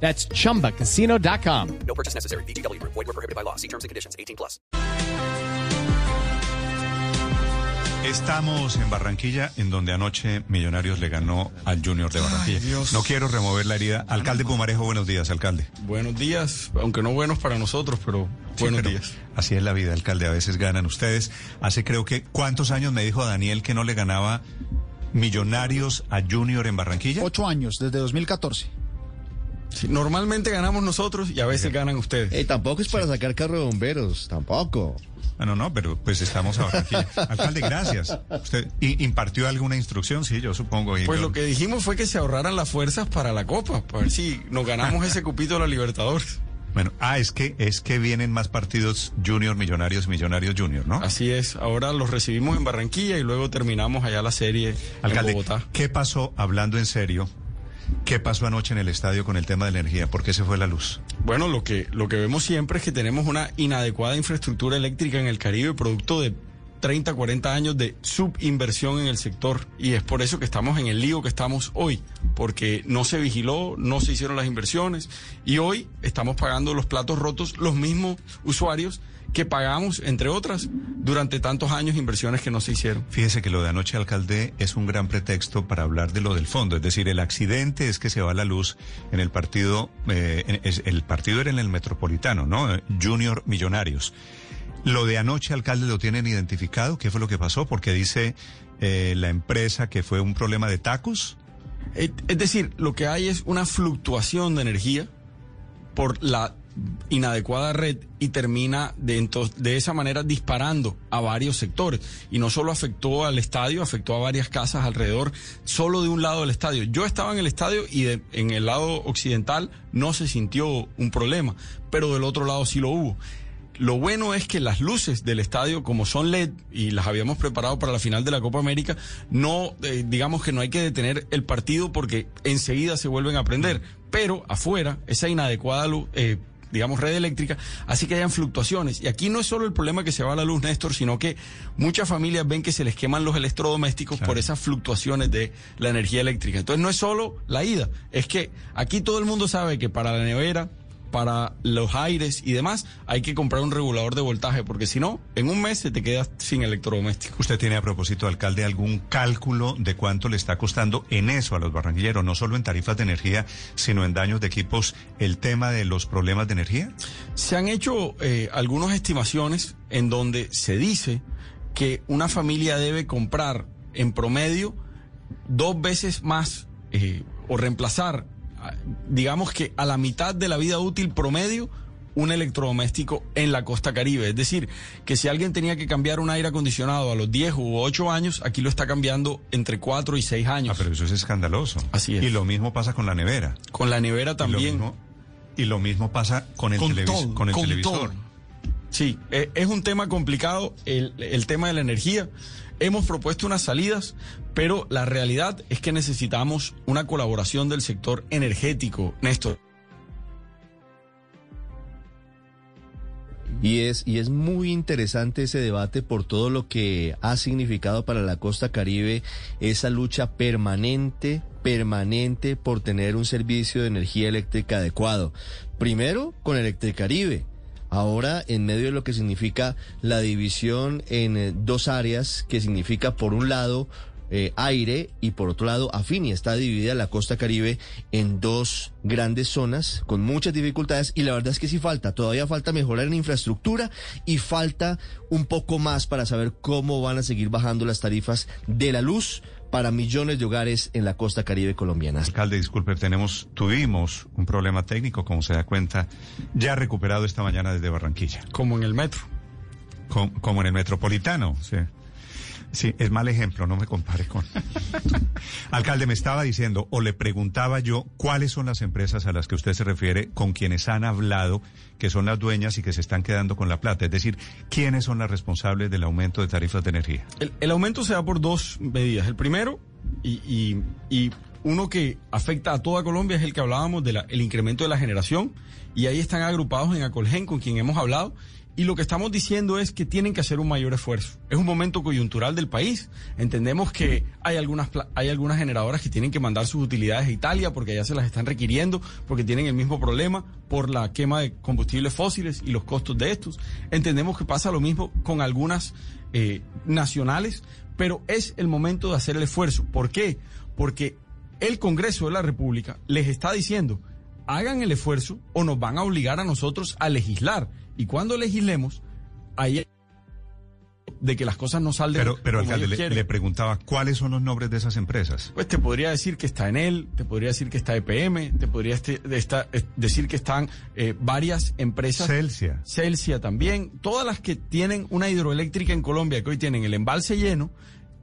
That's chumbacasino.com. No purchase necessary. BGW. Void were prohibited by law. See terms and conditions. 18 plus. Estamos en Barranquilla, en donde anoche Millonarios le ganó al Junior de Barranquilla. No quiero remover la herida. Alcalde Pumarejo, buenos días, alcalde. Buenos días, aunque no buenos para nosotros, pero Sí, buenos pero días. Así es la vida, alcalde. A veces ganan ustedes. Hace creo que, ¿cuántos años me dijo Daniel que no le ganaba Millonarios a Junior en Barranquilla? Ocho años, desde 2014. Sí, normalmente ganamos nosotros y a veces ganan ustedes. Eh, tampoco es para sacar carro de bomberos, tampoco. Ah, no, no, pero pues estamos a Barranquilla. Alcalde, gracias. ¿Usted impartió alguna instrucción? Sí, yo supongo. y Pues yo- lo que dijimos fue que se ahorraran las fuerzas para la Copa, para ver si nos ganamos ese cupito de la Libertadores. Bueno, ah, es que, es que vienen más partidos Junior, Millonarios, Millonarios Junior, ¿no? Así es, ahora los recibimos en Barranquilla y luego terminamos allá la serie Alcalde, en Bogotá. ¿qué pasó, hablando en serio, qué pasó anoche en el estadio con el tema de la energía? ¿Por qué se fue la luz? Bueno, lo que, lo que vemos siempre es que tenemos una inadecuada infraestructura eléctrica en el Caribe, producto de 30, 40 años de subinversión en el sector. Y es por eso que estamos en el lío que estamos hoy, porque no se vigiló, no se hicieron las inversiones y hoy estamos pagando los platos rotos los mismos usuarios que pagamos, entre otras, durante tantos años inversiones que no se hicieron. Fíjese que lo de anoche, alcalde, es un gran pretexto para hablar de lo del fondo. Es decir, el accidente es que se va la luz en el partido, eh, en- es- el partido era en el Metropolitano, ¿no? Junior Millonarios. Lo de anoche, alcalde, lo tienen identificado. ¿Qué fue lo que pasó? Porque dice eh, la empresa que fue un problema de tacos. Es decir, lo que hay es una fluctuación de energía por la inadecuada red y termina de, de esa manera disparando a varios sectores. Y no solo afectó al estadio, afectó a varias casas alrededor, solo de un lado del estadio. Yo estaba en el estadio y de- en el lado occidental no se sintió un problema, pero del otro lado sí lo hubo. Lo bueno es que las luces del estadio, como son LED y las habíamos preparado para la final de la Copa América, no, eh, digamos que no hay que detener el partido porque enseguida se vuelven a prender. Pero afuera, esa inadecuada luz, eh, digamos, red eléctrica, hace que hayan fluctuaciones. Y aquí no es solo el problema que se va la luz, Néstor, sino que muchas familias ven que se les queman los electrodomésticos por esas fluctuaciones de la energía eléctrica. Entonces no es solo la ida, es que aquí todo el mundo sabe que para la nevera, para los aires y demás, hay que comprar un regulador de voltaje, porque si no, en un mes se te quedas sin electrodoméstico. ¿Usted tiene a propósito, alcalde, algún cálculo de cuánto le está costando en eso a los barranquilleros, no solo en tarifas de energía, sino en daños de equipos, el tema de los problemas de energía? Se han hecho eh, algunas estimaciones en donde se dice que una familia debe comprar en promedio dos veces más eh, o reemplazar, digamos que a la mitad de la vida útil promedio, un electrodoméstico en la costa caribe. Es decir, que si alguien tenía que cambiar un aire acondicionado a los 10 u 8 años, aquí lo está cambiando entre 4 y 6 Ah, años. pero eso es escandaloso. Así es. Y lo mismo pasa con la nevera. Con la nevera Y lo también. mismo, y lo mismo pasa con el, Con todo, con el con televisor. todo. Sí, eh, es un tema complicado el, el tema de la energía. Hemos propuesto unas salidas, pero la realidad es que necesitamos una colaboración del sector energético, Néstor. Y es, y es muy interesante ese debate por todo lo que ha significado para la costa caribe esa lucha permanente, permanente por tener un servicio de energía eléctrica adecuado. Primero con Electricaribe. Ahora, en medio de lo que significa la división en eh, dos áreas, que significa, por un lado, eh, aire y por otro lado Afini. Está dividida la costa caribe en dos grandes zonas con muchas dificultades y la verdad es que sí falta, todavía falta mejorar en infraestructura y falta un poco más para saber cómo van a seguir bajando las tarifas de la luz para millones de hogares en la costa caribe colombiana. Alcalde, disculpe, tenemos, tuvimos un problema técnico, como se da cuenta, ya recuperado esta mañana desde Barranquilla, Como en el metro. com- como en el Metropolitano. sí. Sí, es mal ejemplo, no me compare con. Alcalde, me estaba diciendo, o le preguntaba yo, ¿cuáles son las empresas a las que usted se refiere con quienes han hablado, que son las dueñas y que se están quedando con la plata? Es decir, ¿quiénes son las responsables del aumento de tarifas de energía? El, el aumento se da por dos medidas. El primero, y, y, y uno que afecta a toda Colombia, es el que hablábamos del el incremento de la generación, y ahí están agrupados en Acolgen, con quien hemos hablado, y lo que estamos diciendo es que tienen que hacer un mayor esfuerzo. Es un momento coyuntural del país. Entendemos que hay algunas, hay algunas generadoras que tienen que mandar sus utilidades a Italia porque allá se las están requiriendo, porque tienen el mismo problema por la quema de combustibles fósiles y los costos de estos. Entendemos que pasa lo mismo con algunas eh, nacionales, pero es el momento de hacer el esfuerzo. ¿Por qué? Porque el Congreso de la República les está diciendo, hagan el esfuerzo o nos van a obligar a nosotros a legislar y cuando legislemos, ahí de que las cosas no salgan. Pero, pero como alcalde, ellos le, preguntaba, ¿cuáles son los nombres de esas empresas? Pues te podría decir que está Enel, te podría decir que está EPM, te podría este- de esta- decir que están eh, varias empresas. Celsia. Celsia también, todas las que tienen una hidroeléctrica en Colombia, que hoy tienen el embalse lleno,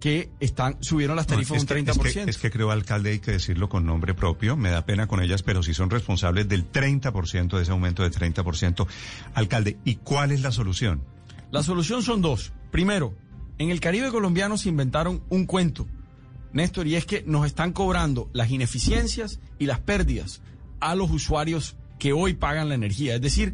que están subieron las tarifas un que- 30%. Es que, es que creo, alcalde, hay que decirlo con nombre propio. Me da pena con ellas, pero sí son responsables del 30% de ese aumento de 30%. Alcalde, ¿y cuál es la solución? La solución son dos. Primero, en el Caribe colombiano se inventaron un cuento, Néstor, y es que nos están cobrando las ineficiencias y las pérdidas a los usuarios que hoy pagan la energía. Es decir,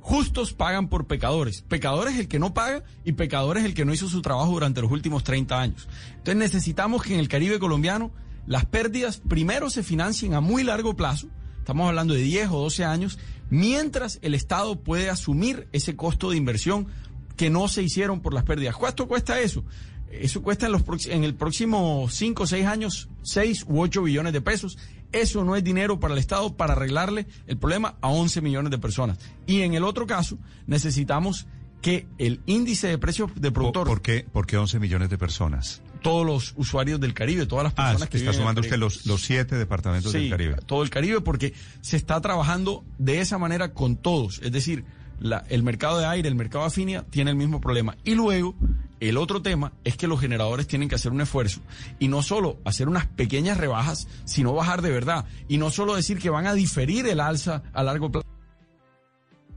justos pagan por pecadores. Pecadores el que no paga y pecadores el que no hizo su trabajo durante los últimos 30 años. Entonces necesitamos que en el Caribe colombiano las pérdidas primero se financien a muy largo plazo. Estamos hablando de 10 o 12 años, mientras el Estado puede asumir ese costo de inversión que no se hicieron por las pérdidas. ¿Cuánto cuesta eso? Eso cuesta en, los en el próximo 5 o 6 años 6 u 8 billones de pesos. Eso no es dinero para el Estado para arreglarle el problema a 11 millones de personas. Y en el otro caso, necesitamos que el índice de precios de ¿Por, productor, por qué, por qué 11 millones de personas? todos los usuarios del Caribe, todas las Ah, personas es que está sumando usted los, los siete departamentos del Caribe. todo el Caribe, porque se está trabajando de esa manera con todos. Es decir, la- el mercado de aire, el mercado afinia, tiene el mismo problema. Y luego, el otro tema es que los generadores tienen que hacer un esfuerzo y no solo hacer unas pequeñas rebajas, sino bajar de verdad. Y no solo decir que van a diferir el alza a largo plazo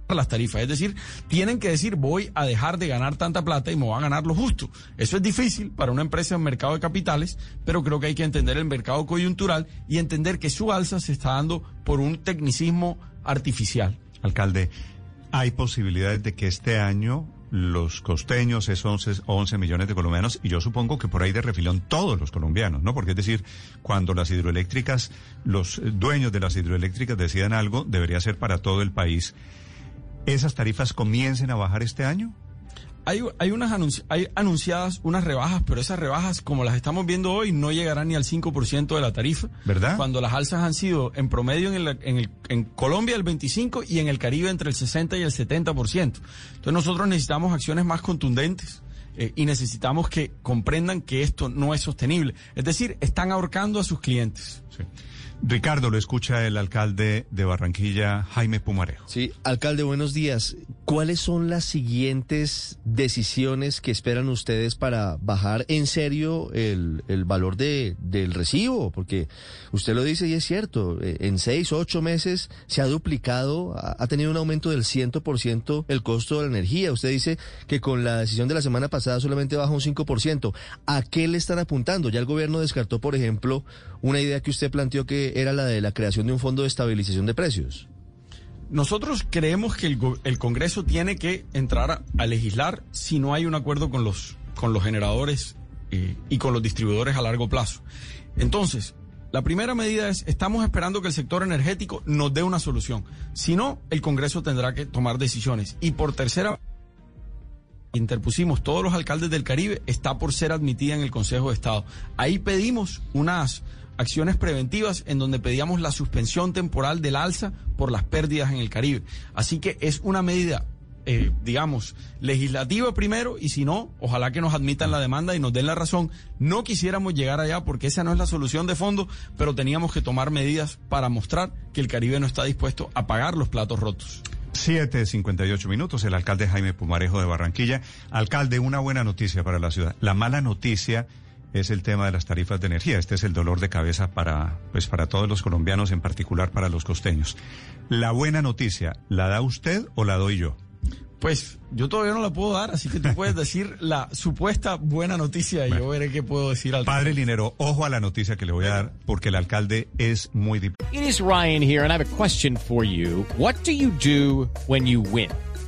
las tarifas. Es decir, tienen que decir voy a dejar de ganar tanta plata y me voy a ganar lo justo. Eso es difícil para una empresa en mercado de capitales, pero creo que hay que entender el mercado coyuntural y entender que su alza se está dando por un tecnicismo artificial. Alcalde, ¿hay posibilidades de que este año los costeños, esos 11, 11 millones de colombianos, y yo supongo que por ahí de refilón todos los colombianos, ¿no? Porque es decir, cuando las hidroeléctricas, los dueños de las hidroeléctricas decidan algo, debería ser para todo el país. ¿Esas tarifas comiencen a bajar este año? Hay, hay, unas anunci- hay anunciadas unas rebajas, pero esas rebajas, como las estamos viendo hoy, no llegarán ni al 5% de la tarifa. ¿Verdad? Cuando las alzas han sido en promedio en, el- en, el- en Colombia el 25% y en el Caribe entre el 60 y el 70%. Entonces nosotros necesitamos acciones más contundentes. eh, y necesitamos que comprendan que esto no es sostenible. Es decir, están ahorcando a sus clientes. Sí. Ricardo, lo escucha el alcalde de Barranquilla, Jaime Pumarejo. Sí, alcalde, buenos días. ¿Cuáles son las siguientes decisiones que esperan ustedes para bajar en serio el, el valor de, del recibo? Porque usted lo dice y es cierto, eh, en seis o ocho meses se ha duplicado, ha, tenido un aumento del 100% el costo de la energía. Usted dice que con la decisión de la semana pasada solamente baja un 5%. ¿A qué le están apuntando? Ya el gobierno descartó, por ejemplo, una idea que usted planteó que era la de la creación de un fondo de estabilización de precios. Nosotros creemos que el, Congreso tiene que entrar a, a legislar si no hay un acuerdo con los, con los generadores eh, y con los distribuidores a largo plazo. Entonces, la primera medida es, estamos esperando que el sector energético nos dé una solución. Si no, el Congreso tendrá que tomar decisiones. Y por tercera interpusimos todos los alcaldes del Caribe, está por ser admitida en el Consejo de Estado. Ahí pedimos unas acciones preventivas en donde pedíamos la suspensión temporal del alza por las pérdidas en el Caribe. Así que es una medida, eh, digamos, legislativa primero y si no, ojalá que nos admitan la demanda y nos den la razón. No quisiéramos llegar allá porque esa no es la solución de fondo, pero teníamos que tomar medidas para mostrar que el Caribe no está dispuesto a pagar los platos rotos. 7.58 minutos, el alcalde Jaime Pumarejo de Barranquilla. Alcalde, una buena noticia para la ciudad. La mala noticia es el tema de las tarifas de energía. Este es el dolor de cabeza para, pues, para todos los colombianos, en particular para los costeños. La buena noticia, ¿la da usted o la doy yo? Pues yo todavía no la puedo dar, así que tú puedes decir la supuesta buena noticia y yo veré qué puedo decir al Padre Linero, ojo a la noticia que le voy a dar porque el alcalde es muy It is Ryan here, and I have a question for you. What do you do when you win?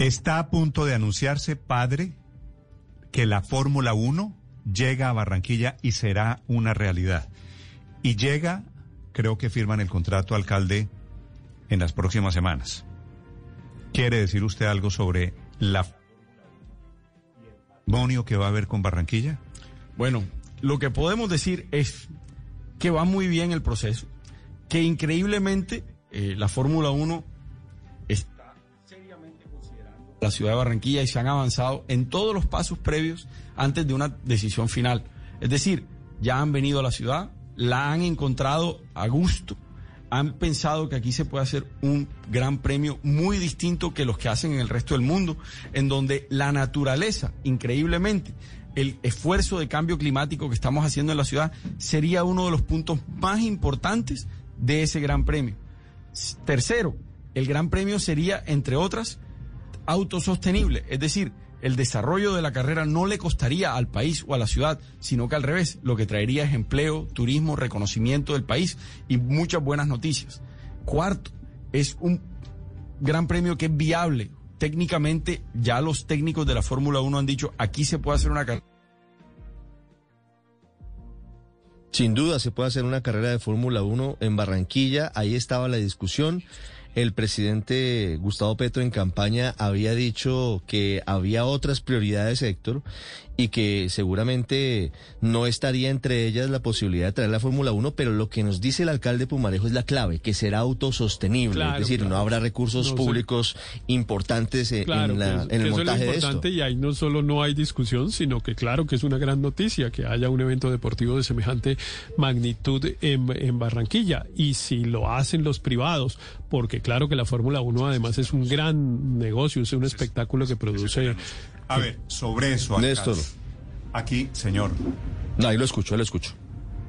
Está a punto de anunciarse, padre, que la Fórmula 1 llega a Barranquilla y será una realidad. Y llega, creo que firman el contrato, alcalde, en las próximas semanas. ¿Quiere decir usted algo sobre la patrimonio que va a haber con Barranquilla? Bueno, lo que podemos decir es que va muy bien el proceso, que increíblemente eh, la Fórmula 1 está seriamente considerando la ciudad de Barranquilla y se han avanzado en todos los pasos previos antes de una decisión final. Es decir, ya han venido a la ciudad, la han encontrado a gusto, han pensado que aquí se puede hacer un gran premio muy distinto que los que hacen en el resto del mundo, en donde la naturaleza, increíblemente, el esfuerzo de cambio climático que estamos haciendo en la ciudad sería uno de los puntos más importantes de ese gran premio. Tercero, el gran premio sería, entre otras, autosostenible, es decir, el desarrollo de la carrera no le costaría al país o a la ciudad, sino que al revés, lo que traería es empleo, turismo, reconocimiento del país y muchas buenas noticias. Cuarto, es un gran premio que es viable. Técnicamente, ya los técnicos de la Fórmula 1 han dicho, aquí se puede hacer una carrera. Sin duda se puede hacer una carrera de Fórmula 1 en Barranquilla, ahí estaba la discusión. El presidente Gustavo Petro en campaña había dicho que había otras prioridades, Héctor, y que seguramente no estaría entre ellas la posibilidad de traer la Fórmula 1, pero lo que nos dice el alcalde Pumarejo es la clave, que será autosostenible, Claro, es decir, no habrá recursos No públicos importantes Claro, en, la- en el eso es lo montaje de esto. importante y ahí no solo no hay discusión, sino que claro que es una gran noticia que haya un evento deportivo de semejante magnitud en, en Barranquilla. Y si lo hacen los privados, porque claro que la Fórmula 1 además es un gran negocio, es un espectáculo que produce... A ver, sobre eso. Néstor. Aquí, señor. No, ahí lo escucho, ahí lo escucho.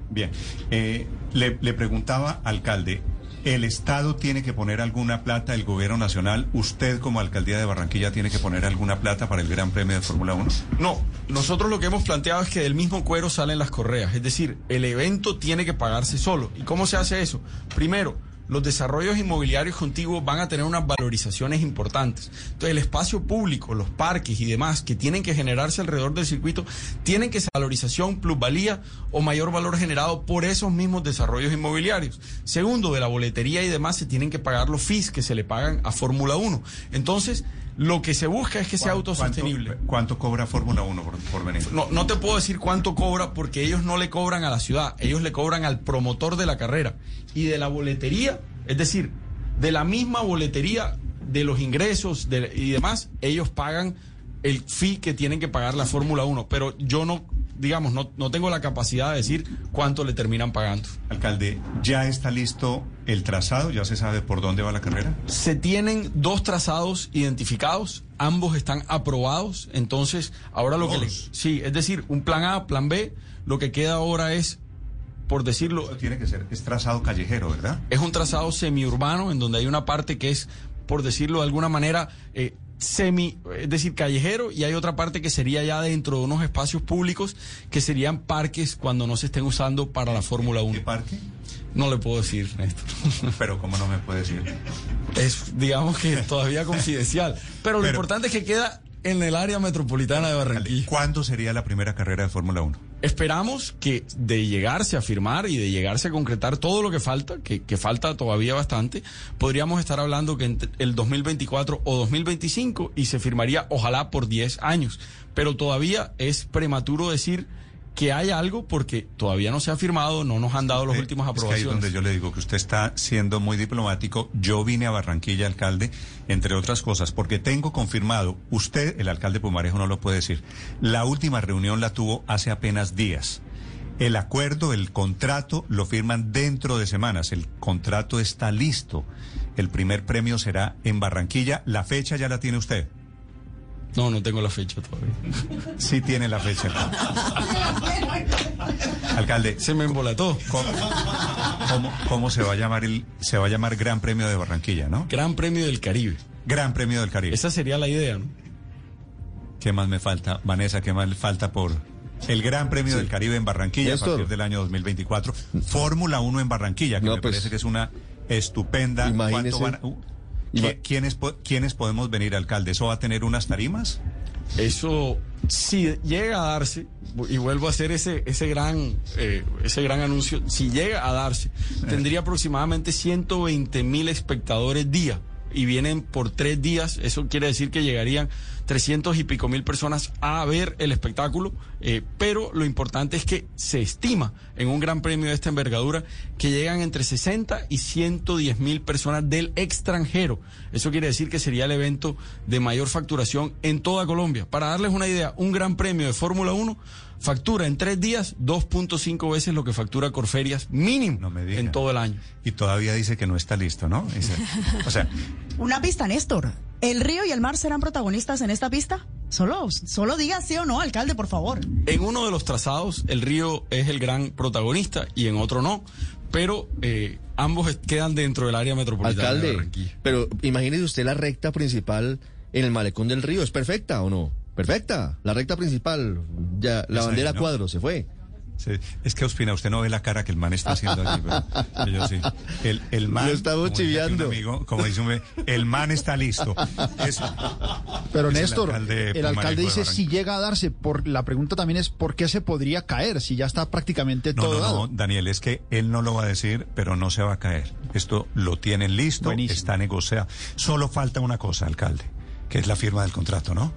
Bien, eh, le, le preguntaba, alcalde, ¿el Estado tiene que poner alguna plata, el gobierno nacional, usted como alcaldía de Barranquilla tiene que poner alguna plata para el Gran Premio de Fórmula 1? No, nosotros lo que hemos planteado es que del mismo cuero salen las correas, es decir, el evento tiene que pagarse solo. ¿Y cómo se hace eso? Primero, los desarrollos inmobiliarios contiguos van a tener unas valorizaciones importantes. Entonces, el espacio público, los parques y demás que tienen que generarse alrededor del circuito, tienen que ser valorización, plusvalía o mayor valor generado por esos mismos desarrollos inmobiliarios. Segundo, de la boletería y demás se tienen que pagar los fees que se le pagan a Fórmula 1. Entonces, lo que se busca es que sea ¿Cuánto- autosostenible. ¿Cuánto, cuánto cobra Fórmula 1 por, por venir? No, no te puedo decir cuánto cobra porque ellos no le cobran a la ciudad, ellos le cobran al promotor de la carrera. Y de la boletería, es decir, de la misma boletería, de los ingresos de- y demás, ellos pagan el fee que tienen que pagar la Fórmula 1. Pero yo no, digamos, no, no tengo la capacidad de decir cuánto le terminan pagando. Alcalde, ¿ya está listo el trazado? ¿Ya se sabe por dónde va la carrera? Se tienen dos trazados identificados, ambos están aprobados, entonces ahora lo que le, sí, es decir, un plan A, plan B, lo que queda ahora es, por decirlo, Eso tiene que ser, es trazado callejero, ¿verdad? es un trazado semiurbano en donde hay una parte que es, por decirlo de alguna manera, eh, semi, es decir, callejero, y hay otra parte que sería ya dentro de unos espacios públicos que serían parques cuando no se estén usando para la Fórmula 1. ¿Qué parque? No le puedo decir, Néstor. Pero ¿cómo no me puede decir? es, digamos que todavía confidencial. Pero lo Pero- importante es que queda en el área metropolitana de Barranquilla. ¿Cuándo sería la primera carrera de Fórmula 1? Esperamos que de llegarse a firmar y de llegarse a concretar todo lo que falta, que, falta todavía bastante, podríamos estar hablando que entre el 2024 o 2025 y se firmaría ojalá por 10 años. Pero todavía es prematuro decir que hay algo porque todavía no se ha firmado, no nos han dado los Eh, últimos es que ahí es aprobaciones. donde yo le digo que usted está siendo muy diplomático. Yo vine a Barranquilla, alcalde, entre otras cosas, porque tengo confirmado, usted, el alcalde Pumarejo, no lo puede decir. La última reunión la tuvo hace apenas días. El acuerdo, el contrato, lo firman dentro de semanas. El contrato está listo. El primer premio será en Barranquilla. La fecha ya la tiene usted. No, no tengo la fecha todavía. Sí tiene la fecha. Alcalde, Se me embolató. ¿cómo, cómo- cómo se va a llamar el, se va a llamar Gran Premio de Barranquilla, no? Gran Premio del Caribe. Gran Premio del Caribe. Esa sería la idea, ¿no? ¿Qué más me falta, Vanessa? ¿Qué más le falta por el Gran Premio del Caribe en Barranquilla a partir del año 2024? Fórmula 1 en Barranquilla, que No, me pues, parece que es una estupenda. imagínese. ¿Cuánto van uh, Ima- ¿qui- ¿Quiénes, ¿Quiénes podemos venir, alcalde? ¿Eso va a tener unas tarimas? Eso, si llega a darse, y vuelvo a hacer ese, ese, gran, eh, ese gran anuncio, si llega a darse, tendría aproximadamente 120 mil espectadores día. Y vienen por tres días, eso quiere decir que llegarían 300 y pico mil personas a ver el espectáculo, eh, pero lo importante es que se estima en un gran premio de esta envergadura que llegan entre 60 y 110 mil personas del extranjero. Eso quiere decir que sería el evento de mayor facturación en toda Colombia. Para darles una idea, un gran premio de Fórmula 1 factura en tres días 2.5 veces lo que factura Corferias mínimo No me diga. en todo el año. Y todavía dice que no está listo, ¿no? Dice- o sea, Una pista, Néstor. ¿El río y el mar serán protagonistas en esta pista? Solo, solo diga sí o no, alcalde, por favor. En uno de los trazados, el río es el gran protagonista y en otro no. Pero eh, ambos quedan dentro del área metropolitana de Alcalde, Barranquilla. pero imagínese usted la recta principal en el malecón del río. ¿Es perfecta o no? Perfecta. La recta principal, ya, la Es ahí, bandera ¿no? cuadro, se fue. Sí, es que Ospina, usted no ve la cara que el man está haciendo allí, pero yo sí. El, el man, Lo estamos chiviando. amigo, como dice un el man está listo. Pero Es el Néstor, alcalde el alcalde de dice si llega a darse, por la pregunta también es por qué se podría caer si ya está prácticamente No, todo no, no, dado. Daniel, es que él no lo va a decir, pero no se va a caer. Esto lo tienen listo, Buenísimo. está negociado. Solo falta una cosa, alcalde, que es la firma del contrato, ¿no?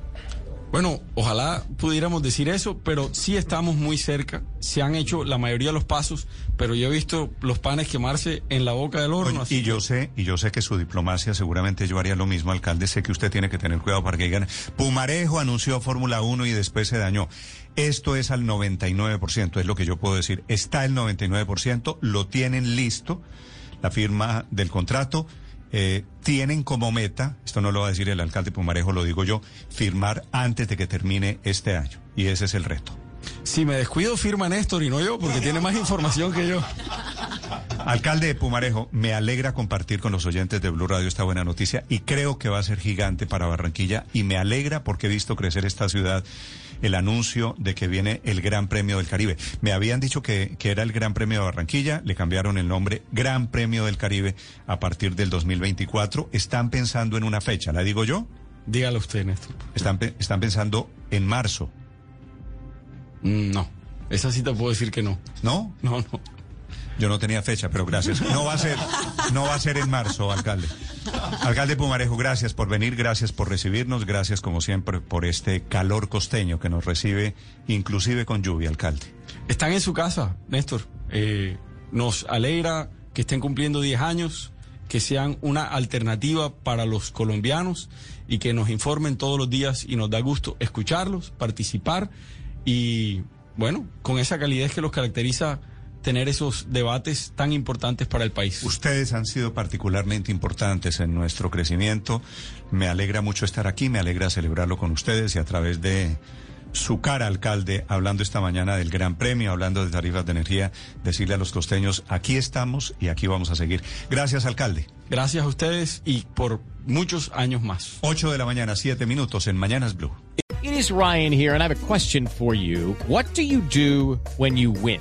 Bueno, ojalá pudiéramos decir eso, pero sí estamos muy cerca. Se han hecho la mayoría de los pasos, pero yo he visto los panes quemarse en la boca del horno. Oye, así y yo sé, y yo sé que su diplomacia seguramente yo haría lo mismo, alcalde. Sé que usted tiene que tener cuidado para que digan, Pumarejo anunció Fórmula 1 y después se dañó. Esto es al 99%, es lo que yo puedo decir. Está el 99%, lo tienen listo, la firma del contrato. Eh, tienen como meta, esto no lo va a decir el alcalde Pumarejo, lo digo yo, firmar antes de que termine este año. Y ese es el reto. Si me descuido, firma Néstor y no yo, porque tiene más información que yo. Alcalde de Pumarejo, me alegra compartir con los oyentes de Blue Radio esta buena noticia y creo que va a ser gigante para Barranquilla y me alegra porque he visto crecer esta ciudad el anuncio de que viene el Gran Premio del Caribe. Me habían dicho que, que era el Gran Premio de Barranquilla, le cambiaron el nombre Gran Premio del Caribe a partir del 2024. Están pensando en una fecha, ¿la digo yo? Dígalo usted, Néstor. Están, están pensando en marzo, Mm, No, esa sí te puedo decir que no. ¿no? No, no. Yo no tenía fecha, pero gracias. No va a ser, no va a ser en marzo, alcalde. Alcalde Pumarejo, gracias por venir, gracias por recibirnos, gracias como siempre por este calor costeño que nos recibe, inclusive con lluvia, alcalde. Están en su casa, Néstor. Eh, nos alegra que estén cumpliendo 10 años, que sean una alternativa para los colombianos y que nos informen todos los días y nos da gusto escucharlos, participar y, bueno, con esa calidez que los caracteriza tener esos debates tan importantes para el país. Ustedes han sido particularmente importantes en nuestro crecimiento. Me alegra mucho estar aquí, me alegra celebrarlo con ustedes y a través de su cara, alcalde, hablando esta mañana del Gran Premio, hablando de tarifas de energía, decirle a los costeños, aquí estamos y aquí vamos a seguir. Gracias, alcalde. Gracias a ustedes y por muchos años más. 8 de la mañana, 7 minutos en Mañanas Blue. It is Ryan here, and I have a question for you. What do you do when you win?